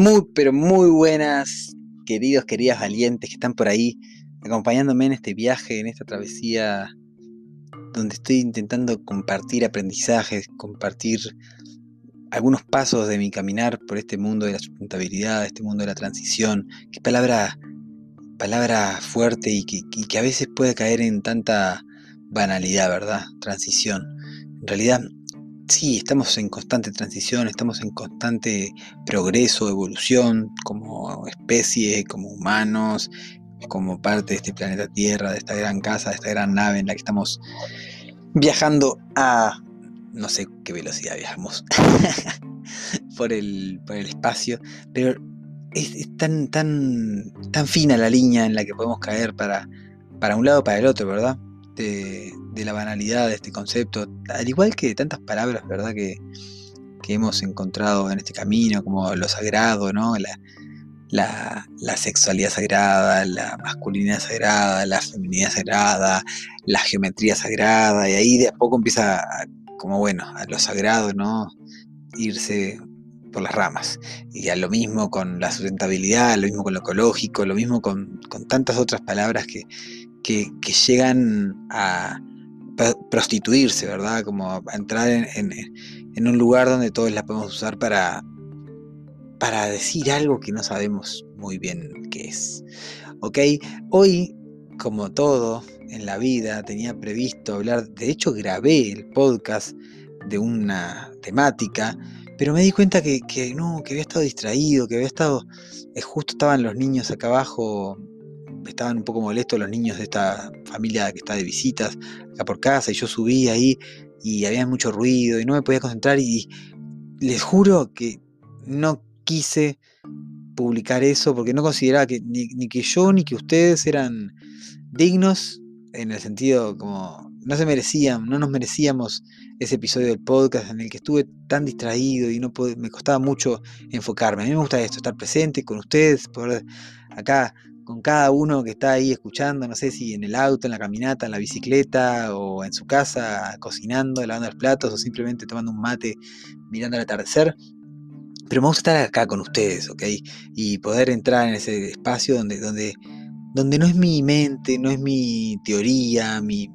Muy, pero muy buenas, queridos, queridas valientes que están por ahí acompañándome en este viaje, en esta travesía, donde estoy intentando compartir aprendizajes, compartir algunos pasos de mi caminar por este mundo de la sustentabilidad, este mundo de la transición. Qué palabra, palabra fuerte y que, y que a veces puede caer en tanta banalidad, ¿verdad? Transición. En realidad sí, estamos en constante transición, estamos en constante progreso, evolución como especie, como humanos, como parte de este planeta Tierra, de esta gran casa, de esta gran nave en la que estamos viajando a no sé qué velocidad viajamos por, el, por el espacio, pero es, tan, tan, tan fina la línea en la que podemos caer para, para un lado o para el otro, ¿verdad? De, de la banalidad de este concepto, al igual que tantas palabras, ¿verdad? Que, hemos encontrado en este camino, como lo sagrado, ¿no? La, sexualidad sagrada, la masculinidad sagrada, la feminidad sagrada, la geometría sagrada, y ahí de a poco empieza, como bueno, a lo sagrado, ¿no? Irse por las ramas. Y a lo mismo con la sustentabilidad, lo mismo con lo ecológico, lo mismo con, tantas otras palabras que, que llegan a, prostituirse, ¿verdad? Como entrar en, un lugar donde todos la podemos usar para, para decir algo que no sabemos muy bien qué es. ¿Ok? Hoy, como todo en la vida, tenía previsto hablar, de hecho grabé el podcast de una temática, pero me di cuenta que, que no, que había estado distraído, que había estado, eh, justo estaban los niños acá abajo estaban un poco molestos los niños de esta familia que está de visitas acá por casa y yo subí ahí y había mucho ruido y no me podía concentrar y les juro que no quise publicar eso porque no consideraba que ni, que yo ni que ustedes eran dignos en el sentido como no se merecían, no nos merecíamos ese episodio del podcast en el que estuve tan distraído y no me costaba mucho enfocarme. A mí me gusta esto, estar presente con ustedes, poder acá con cada uno que está ahí escuchando, no sé si en el auto, en la caminata, en la bicicleta o en su casa, cocinando, lavando los platos o simplemente tomando un mate, mirando el atardecer. Pero me gusta estar acá con ustedes, ¿ok? Y poder entrar en ese espacio donde, donde, donde no es mi mente, no es mi teoría, mi,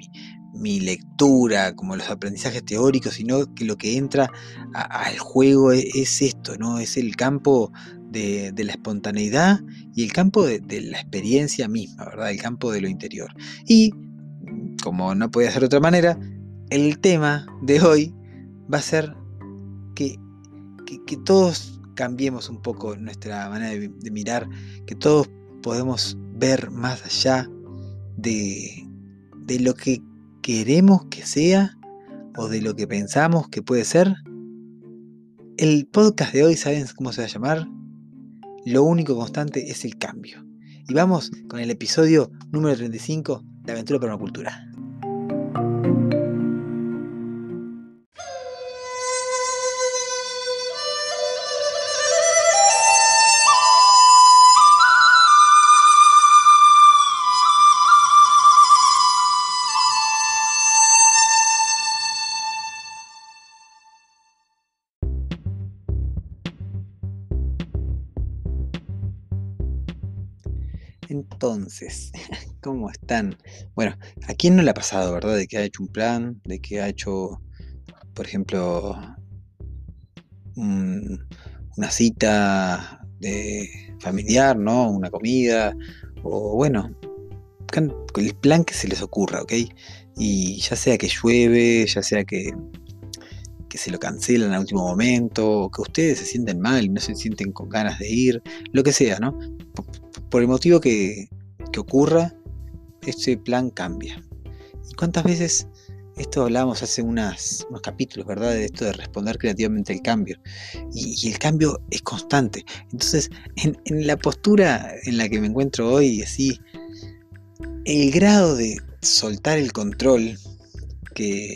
mi, lectura, como los aprendizajes teóricos, sino que lo que entra al juego es, es, esto, ¿no? Es el campo de, la espontaneidad y el campo de, la experiencia misma, ¿verdad? El campo de lo interior. Y, como no podía ser de otra manera, el tema de hoy va a ser que, que, todos cambiemos un poco nuestra manera de, mirar, que todos podemos ver más allá de, de lo que queremos que sea o de lo que pensamos que puede ser. El podcast de hoy, ¿saben cómo se va a llamar? Lo único constante es el cambio. Y vamos con el episodio número 35 de Aventura Permacultura. Entonces, ¿cómo están? Bueno, ¿a quién no le ha pasado, verdad? De que ha hecho un plan, de que ha hecho, por ejemplo, una cita de familiar, ¿no? Una comida, o bueno, el plan que se les ocurra, ¿ok? Y ya sea que llueve, ya sea que, que se lo cancelan al último momento, o que ustedes se sienten mal no se sienten con ganas de ir, lo que sea, ¿no? Por el motivo que, ocurra, este plan cambia. ¿Y cuántas veces esto hablábamos hace unos capítulos, ¿verdad? De esto de responder creativamente al cambio. Y, el cambio es constante. Entonces, en, la postura en la que me encuentro hoy, así, el grado de soltar el control que,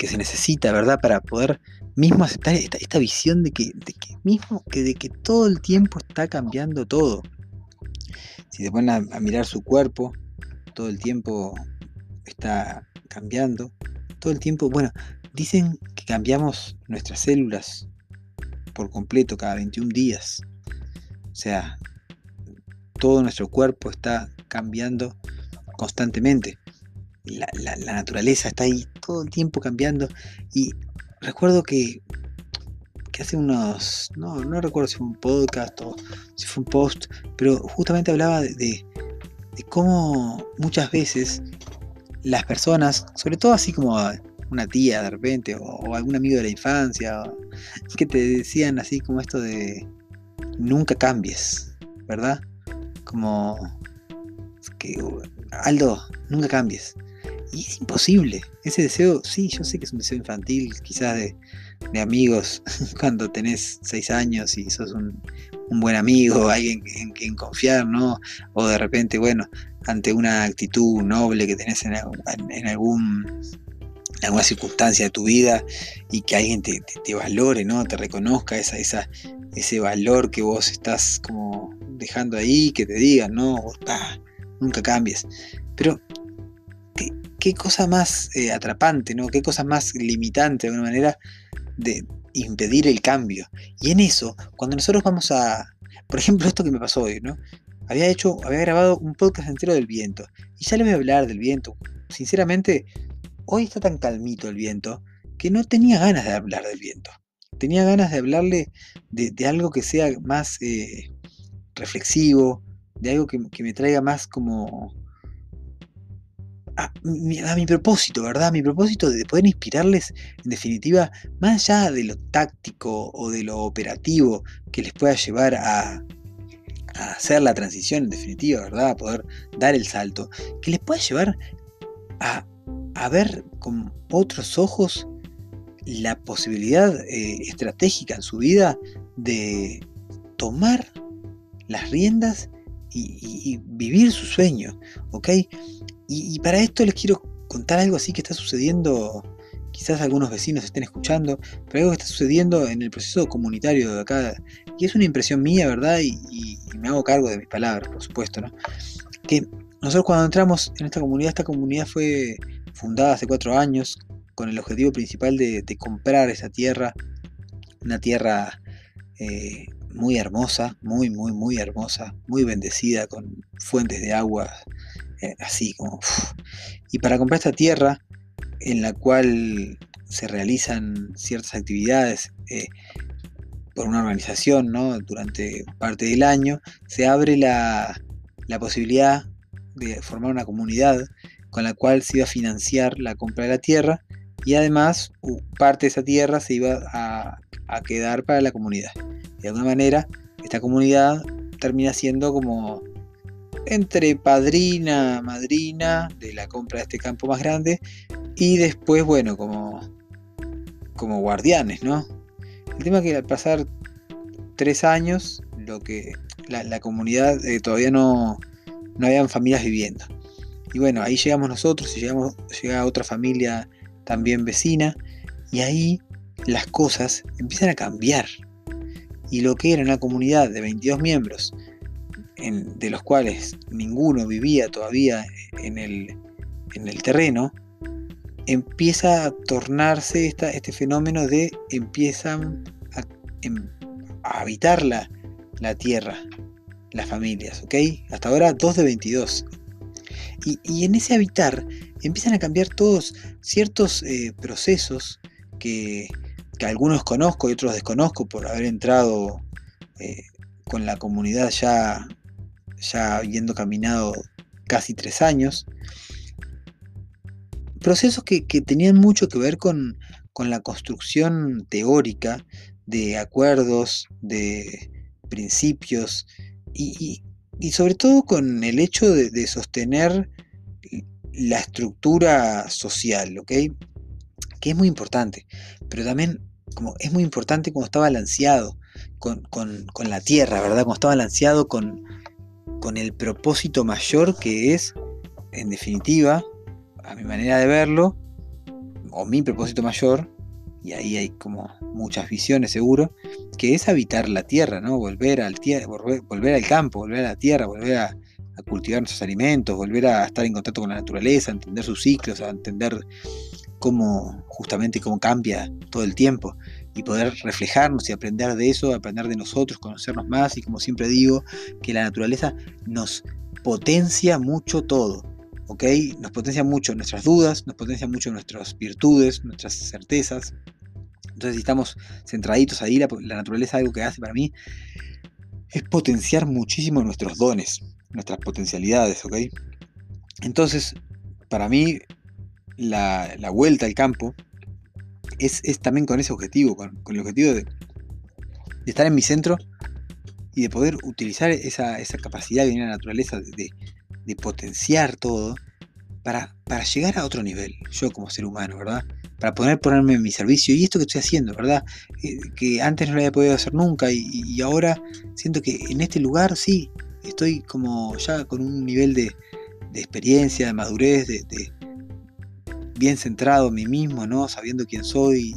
se necesita, ¿verdad? Para poder mismo aceptar esta, visión de que mismo que de que todo el tiempo está cambiando todo. Si se ponen a mirar su cuerpo, todo el tiempo está cambiando todo el tiempo. Bueno, dicen que cambiamos nuestras células por completo cada 21 días. O sea, todo nuestro cuerpo está cambiando constantemente. La, naturaleza está ahí todo el tiempo cambiando. Y recuerdo que, hace unos, no, no recuerdo si fue un podcast o si fue un post, pero justamente hablaba de, de cómo muchas veces las personas, sobre todo así como una tía de repente, o, algún amigo de la infancia, que te decían así como esto de nunca cambies, ¿verdad? Como que Aldo, nunca cambies. Y es imposible. Ese deseo, sí, yo sé que es un deseo infantil, quizás de, de amigos, cuando tenés seis años y sos un, un buen amigo, alguien en quien confiar, ¿no? O de repente, bueno, ante una actitud noble que tenés en, algún alguna circunstancia de tu vida y que alguien te, valore, ¿no? Te reconozca esa, esa, ese valor que vos estás como dejando ahí, que te digan, no, nunca cambies. Pero, ¿qué, cosa más eh, atrapante, ¿no? Qué cosa más limitante de alguna manera de, impedir el cambio. Y en eso, cuando nosotros vamos a, por ejemplo, esto que me pasó hoy, ¿no? Había hecho, había grabado un podcast entero del viento. Y ya le voy a hablar del viento. Sinceramente, hoy está tan calmito el viento que no tenía ganas de hablar del viento. Tenía ganas de hablarle de, algo que sea más eh, reflexivo, de algo que, que me traiga más como a mi, propósito, ¿verdad? mi propósito de poder inspirarles, en definitiva, más allá de lo táctico o de lo operativo que les pueda llevar a, hacer la transición, en definitiva, ¿verdad? A poder dar el salto, que les pueda llevar a, ver con otros ojos la posibilidad eh, estratégica en su vida de tomar las riendas y, y, vivir su sueño, ¿ok? Y, para esto les quiero contar algo así que está sucediendo, quizás algunos vecinos estén escuchando, pero algo que está sucediendo en el proceso comunitario de acá, y es una impresión mía, ¿verdad? Y, me hago cargo de mis palabras, por supuesto, ¿no? Que nosotros cuando entramos en esta comunidad, esta comunidad fue fundada hace cuatro años con el objetivo principal de, comprar esa tierra, una tierra eh, muy hermosa, muy, muy, muy hermosa, muy bendecida con fuentes de agua eh, así como... Y para comprar esta tierra en la cual se realizan ciertas actividades eh, por una organización ¿no? durante parte del año, se abre la, la posibilidad de formar una comunidad con la cual se iba a financiar la compra de la tierra y además parte de esa tierra se iba a, a, quedar para la comunidad. De alguna manera, esta comunidad termina siendo como entre padrina, madrina de la compra de este campo más grande y después, bueno, como, como guardianes, ¿no? El tema es que al pasar tres años, lo que la, comunidad eh, todavía no, no habían familias viviendo. Y bueno, ahí llegamos nosotros y llegamos, llega otra familia también vecina y ahí las cosas empiezan a cambiar. Y lo que era una comunidad de 22 miembros de los cuales ninguno vivía todavía en el, terreno, empieza a tornarse este fenómeno de empiezan a, em, habitar la, tierra, las familias, ¿ok? Hasta ahora 2 de 22. Y, en ese habitar empiezan a cambiar todos ciertos eh, procesos que, algunos conozco y otros desconozco por haber entrado eh, con la comunidad ya ya habiendo caminado casi tres años. Procesos que, tenían mucho que ver con, la construcción teórica de acuerdos, de principios y, sobre todo con el hecho de, sostener la estructura social, ¿ok? que es muy importante, pero también como es muy importante cuando está balanceado con, la tierra, ¿verdad? Cuando está balanceado con, con el propósito mayor que es, en definitiva, a mi manera de verlo, o mi propósito mayor, y ahí hay como muchas visiones seguro, que es habitar la tierra, ¿no? Volver al, volver, al campo, volver a la tierra, volver a, cultivar nuestros alimentos, volver a estar en contacto con la naturaleza, entender sus ciclos, a entender cómo justamente cómo cambia todo el tiempo y poder reflejarnos y aprender de eso, aprender de nosotros, conocernos más y como siempre digo, que la naturaleza nos potencia mucho todo, ¿ok? Nos potencia mucho nuestras dudas, nos potencia mucho nuestras virtudes, nuestras certezas. Entonces si estamos centraditos ahí, la, la naturaleza algo que hace para mí es potenciar muchísimo nuestros dones, nuestras potencialidades, ¿ok? Entonces, para mí la, vuelta al campo es, también con ese objetivo, con, el objetivo de, estar en mi centro y de poder utilizar esa, capacidad que la naturaleza de, potenciar todo para, para, llegar a otro nivel, yo como ser humano, ¿verdad? Para poder ponerme en mi servicio y esto que estoy haciendo, ¿verdad? Eh, que antes no lo había podido hacer nunca y, ahora siento que en este lugar sí, estoy como ya con un nivel de, experiencia, de madurez, de, bien centrado en mí mismo, ¿no? Sabiendo quién soy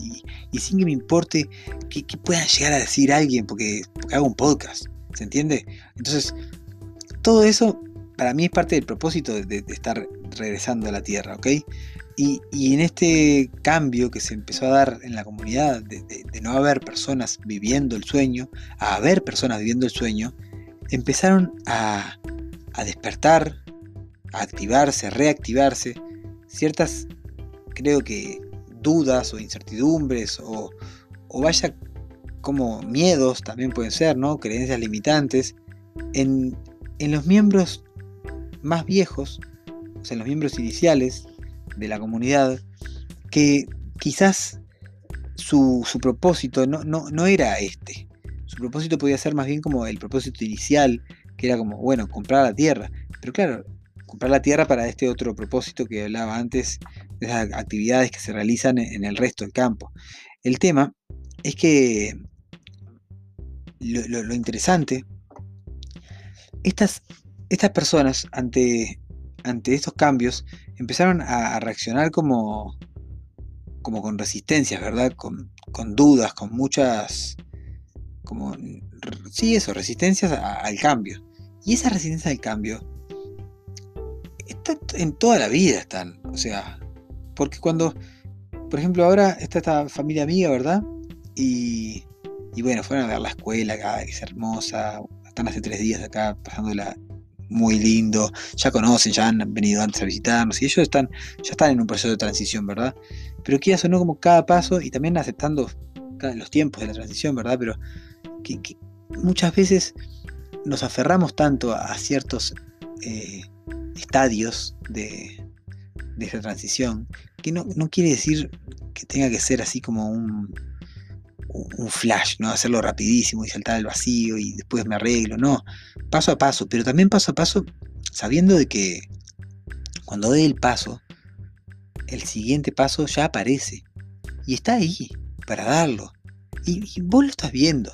y, sin que me importe que, puedan llegar a decir alguien porque, hago un podcast, ¿se entiende? Entonces, todo eso para mí es parte del propósito de, estar regresando a la Tierra, ¿ok? Y, en este cambio que se empezó a dar en la comunidad, de, no haber personas viviendo el sueño, a haber personas viviendo el sueño, empezaron a, a despertar, a activarse, a reactivarse ciertas creo que dudas o incertidumbres o, vaya como miedos también pueden ser, ¿no? Creencias limitantes en, los miembros más viejos, o sea, en los miembros iniciales de la comunidad, que quizás su, propósito no, no, no, era este. Su propósito podía ser más bien como el propósito inicial, que era como, bueno, comprar la tierra. Pero claro, comprar la tierra para este otro propósito que hablaba antes, esas actividades que se realizan en el resto del campo. El tema es que lo, interesante, estas, estas personas ante, ante estos cambios empezaron a, reaccionar como, como con resistencias, ¿verdad? Con, dudas, con muchas, como, sí, eso, resistencias al cambio. Y esa resistencia al cambio en toda la vida están. O sea, porque cuando, por ejemplo, ahora está esta familia amiga, ¿verdad? Y, y bueno, fueron a ver la escuela acá, que es hermosa. Están hace tres días acá pasándola muy lindo. Ya conocen, ya han venido antes a visitarnos y ellos están, ya están en un proceso de transición, ¿verdad? Pero quieras o no, como cada paso y también aceptando los tiempos de la transición, ¿verdad? Pero que, muchas veces nos aferramos tanto a, ciertos eh, estadios de, de esa transición, que no, quiere decir que tenga que ser así como un, un flash, ¿no? Hacerlo rapidísimo y saltar al vacío y después me arreglo, no. Paso a paso, pero también paso a paso sabiendo de que cuando doy el paso, el siguiente paso ya aparece y está ahí para darlo. Y, y vos lo estás viendo.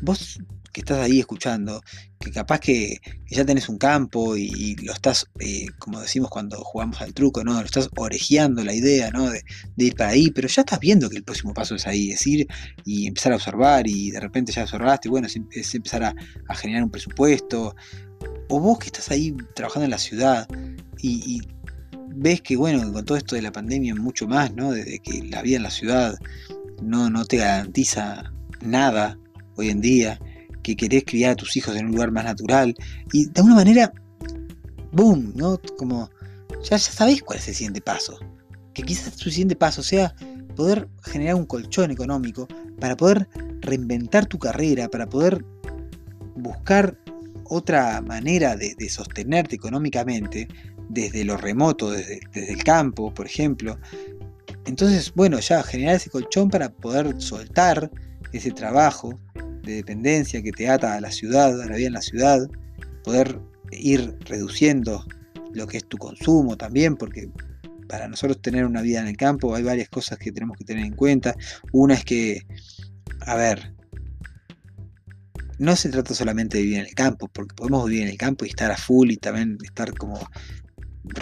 Vos que estás ahí escuchando, que capaz que, ya tenés un campo y, lo estás, eh, como decimos cuando jugamos al truco, ¿no? Lo estás orejeando la idea, ¿no? De, ir para ahí, pero ya estás viendo que el próximo paso es ahí, es ir y empezar a observar y de repente ya observaste, bueno, es, empezar a, generar un presupuesto. O vos que estás ahí trabajando en la ciudad y, ves que, bueno, con todo esto de la pandemia mucho más, ¿no? De, que la vida en la ciudad no, no te garantiza nada hoy en día que querés criar a tus hijos en un lugar más natural. Y de alguna manera, boom, ¿no? Como ya, ya sabés cuál es el siguiente paso. Que quizás tu siguiente paso sea poder generar un colchón económico para poder reinventar tu carrera, para poder buscar otra manera de, sostenerte económicamente desde lo remoto, desde, desde, el campo, por ejemplo. Entonces, bueno, ya generar ese colchón para poder soltar ese trabajo de dependencia que te ata a la ciudad, a la vida en la ciudad, poder ir reduciendo lo que es tu consumo también, porque para nosotros tener una vida en el campo hay varias cosas que tenemos que tener en cuenta. Una es que, a ver, no se trata solamente de vivir en el campo, porque podemos vivir en el campo y estar a full y también estar como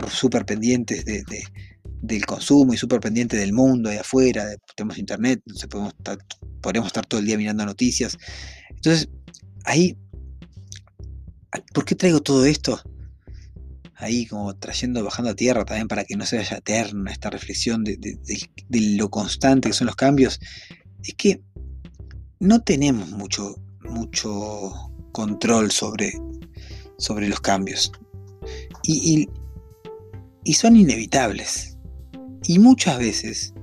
súper pendientes del consumo y súper pendientes del mundo ahí afuera, tenemos internet, entonces podemos estar, todo el día mirando noticias. Entonces, ahí, ¿por qué traigo todo esto? Ahí como trayendo, bajando a tierra también para que no se vaya eterna esta reflexión de, de lo constante que son los cambios. Es que no tenemos mucho, mucho control sobre, sobre los cambios. Y, son inevitables. Y muchas veces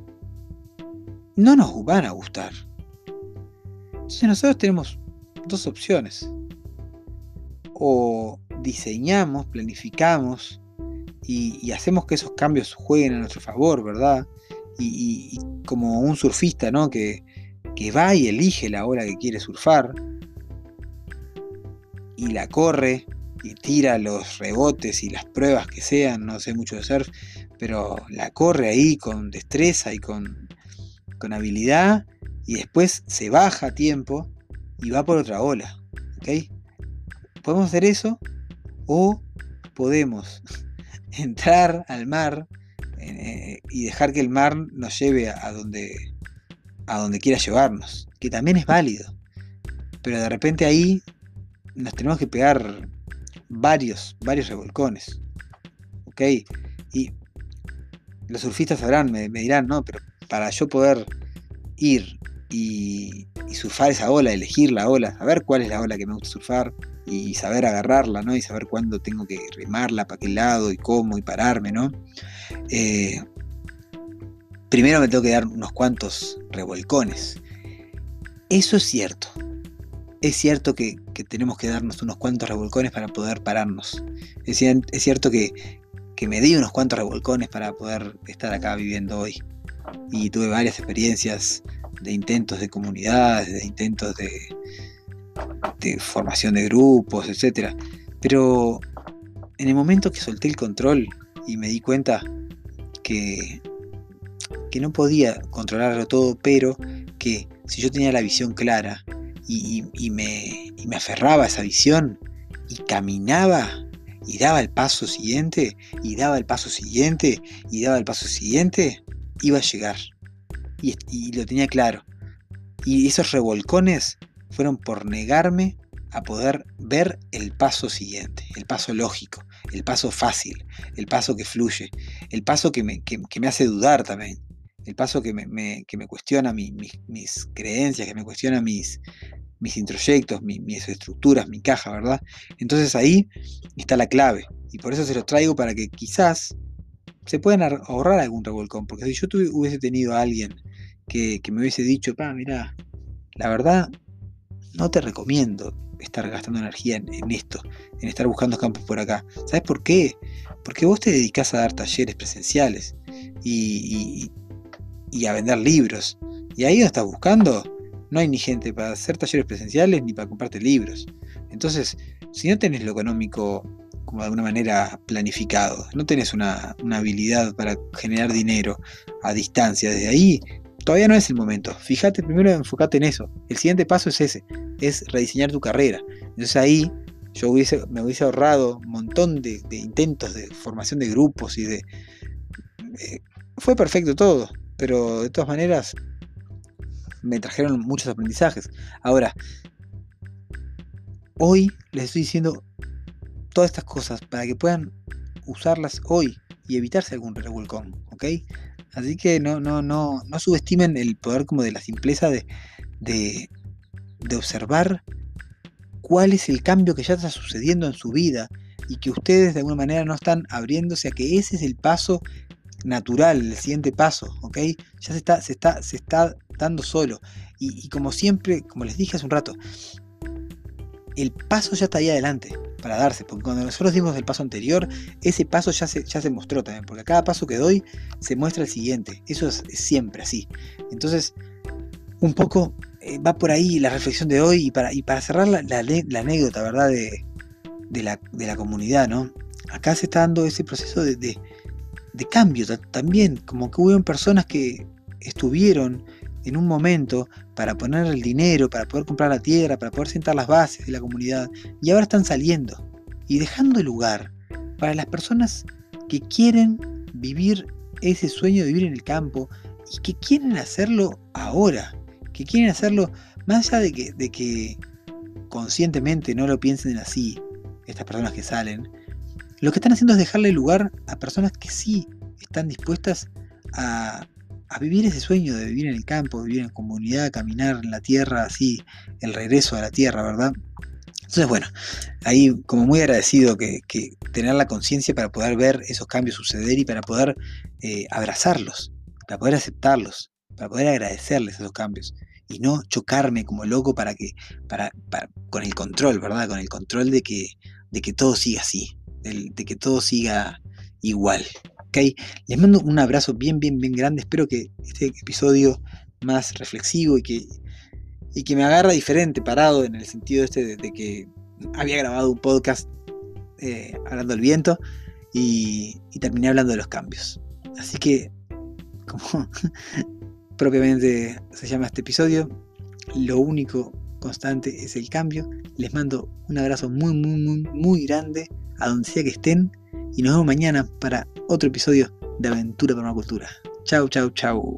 no nos van a gustar. Entonces nosotros tenemos dos opciones. O diseñamos, planificamos y, hacemos que esos cambios jueguen a nuestro favor, ¿verdad? Y, y como un surfista, ¿no? Que, que va y elige la ola que quiere surfar y la corre y tira los rebotes y las pruebas que sean, no sé mucho de surf, pero la corre ahí con destreza y con, con habilidad y después se baja a tiempo y va por otra ola. ¿ok? Podemos hacer eso o podemos entrar al mar eh, y dejar que el mar nos lleve a donde a donde quiera llevarnos, que también es válido. Pero de repente ahí nos tenemos que pegar varios, varios revolcones. ¿Ok? Y los surfistas sabrán, me, dirán, no, pero para yo poder ir y, surfar esa ola, elegir la ola, saber cuál es la ola que me gusta surfar y saber agarrarla, ¿no? Y saber cuándo tengo que remarla, para qué lado y cómo y pararme, ¿no? Eh, primero me tengo que dar unos cuantos revolcones. Eso es cierto. Es cierto que, tenemos que darnos unos cuantos revolcones para poder pararnos. Es, cierto que, me di unos cuantos revolcones para poder estar acá viviendo hoy. Y tuve varias experiencias de intentos de comunidades, de intentos de, formación de grupos, etc. Pero en el momento que solté el control y me di cuenta que que no podía controlarlo todo, pero que si yo tenía la visión clara y, me, me aferraba a esa visión y caminaba y daba el paso siguiente y daba el paso siguiente y daba el paso siguiente, iba a llegar. Y, lo tenía claro. Y esos revolcones fueron por negarme a poder ver el paso siguiente, el paso lógico, el paso fácil, el paso que fluye, el paso que me, que me hace dudar también, el paso que me, cuestiona mis, creencias, que me cuestiona mis, mis introyectos, mis, estructuras, mi caja, ¿verdad? Entonces ahí está la clave. Y por eso se los traigo para que quizás se puedan ahorrar algún revolcón. Porque si yo hubiese tenido a alguien que, me hubiese dicho, pa, mira, la verdad, no te recomiendo estar gastando energía en, esto, en estar buscando campos por acá. ¿Sabes por qué? Porque vos te dedicás a dar talleres presenciales y, y a vender libros. Y ahí donde estás buscando, no hay ni gente para hacer talleres presenciales ni para comprarte libros. Entonces, si no tenés lo económico como de alguna manera planificado, no tenés una, habilidad para generar dinero a distancia desde ahí, todavía no es el momento. Fíjate, primero enfocate en eso. El siguiente paso es ese, es rediseñar tu carrera. Entonces ahí yo hubiese, me hubiese ahorrado un montón de, intentos de formación de grupos y de... Eh, fue perfecto todo pero de todas maneras me trajeron muchos aprendizajes. Ahora, hoy les estoy diciendo todas estas cosas para que puedan usarlas hoy y evitarse algún revolcón, ¿ok? Así que no, no, no, no subestimen el poder como de la simpleza de, de, de observar cuál es el cambio que ya está sucediendo en su vida y que ustedes de alguna manera no están abriéndose a que ese es el paso natural, el siguiente paso, ¿ok? Ya se está, se está, se está dando solo. Y, como siempre, como les dije hace un rato, el paso ya está ahí adelante para darse, porque cuando nosotros dimos el paso anterior, ese paso ya se, ya se mostró también, porque a cada paso que doy se muestra el siguiente, eso es, siempre así. Entonces, un poco eh, va por ahí la reflexión de hoy y para, y para cerrar la, anécdota, ¿verdad? De, la, de, la, comunidad, ¿no? Acá se está dando ese proceso de, de cambio también, como que hubo personas que estuvieron en un momento para poner el dinero, para poder comprar la tierra, para poder sentar las bases de la comunidad, y ahora están saliendo y dejando lugar para las personas que quieren vivir ese sueño de vivir en el campo y que quieren hacerlo ahora, que quieren hacerlo más allá de que, de que conscientemente no lo piensen así, estas personas que salen, lo que están haciendo es dejarle lugar a personas que sí están dispuestas a, a vivir ese sueño de vivir en el campo, vivir en comunidad, caminar en la tierra, así, el regreso a la tierra, ¿verdad? Entonces, bueno, ahí como muy agradecido que, tener la conciencia para poder ver esos cambios suceder y para poder eh, abrazarlos, para poder aceptarlos, para poder agradecerles esos cambios y no chocarme como loco para que, para, con el control, ¿verdad? Con el control de que, de que todo siga así, de que todo siga igual. Les mando un abrazo bien, bien, bien grande. Espero que este episodio más reflexivo y que, y que me agarra diferente, parado en el sentido este de, que había grabado un podcast eh, hablando del viento y, y terminé hablando de los cambios. Así que, como propiamente se llama este episodio, lo único constante es el cambio. Les mando un abrazo muy, muy, muy, muy grande a donde sea que estén y nos vemos mañana para otro episodio de Aventura Permacultura. Chau, chau, chau.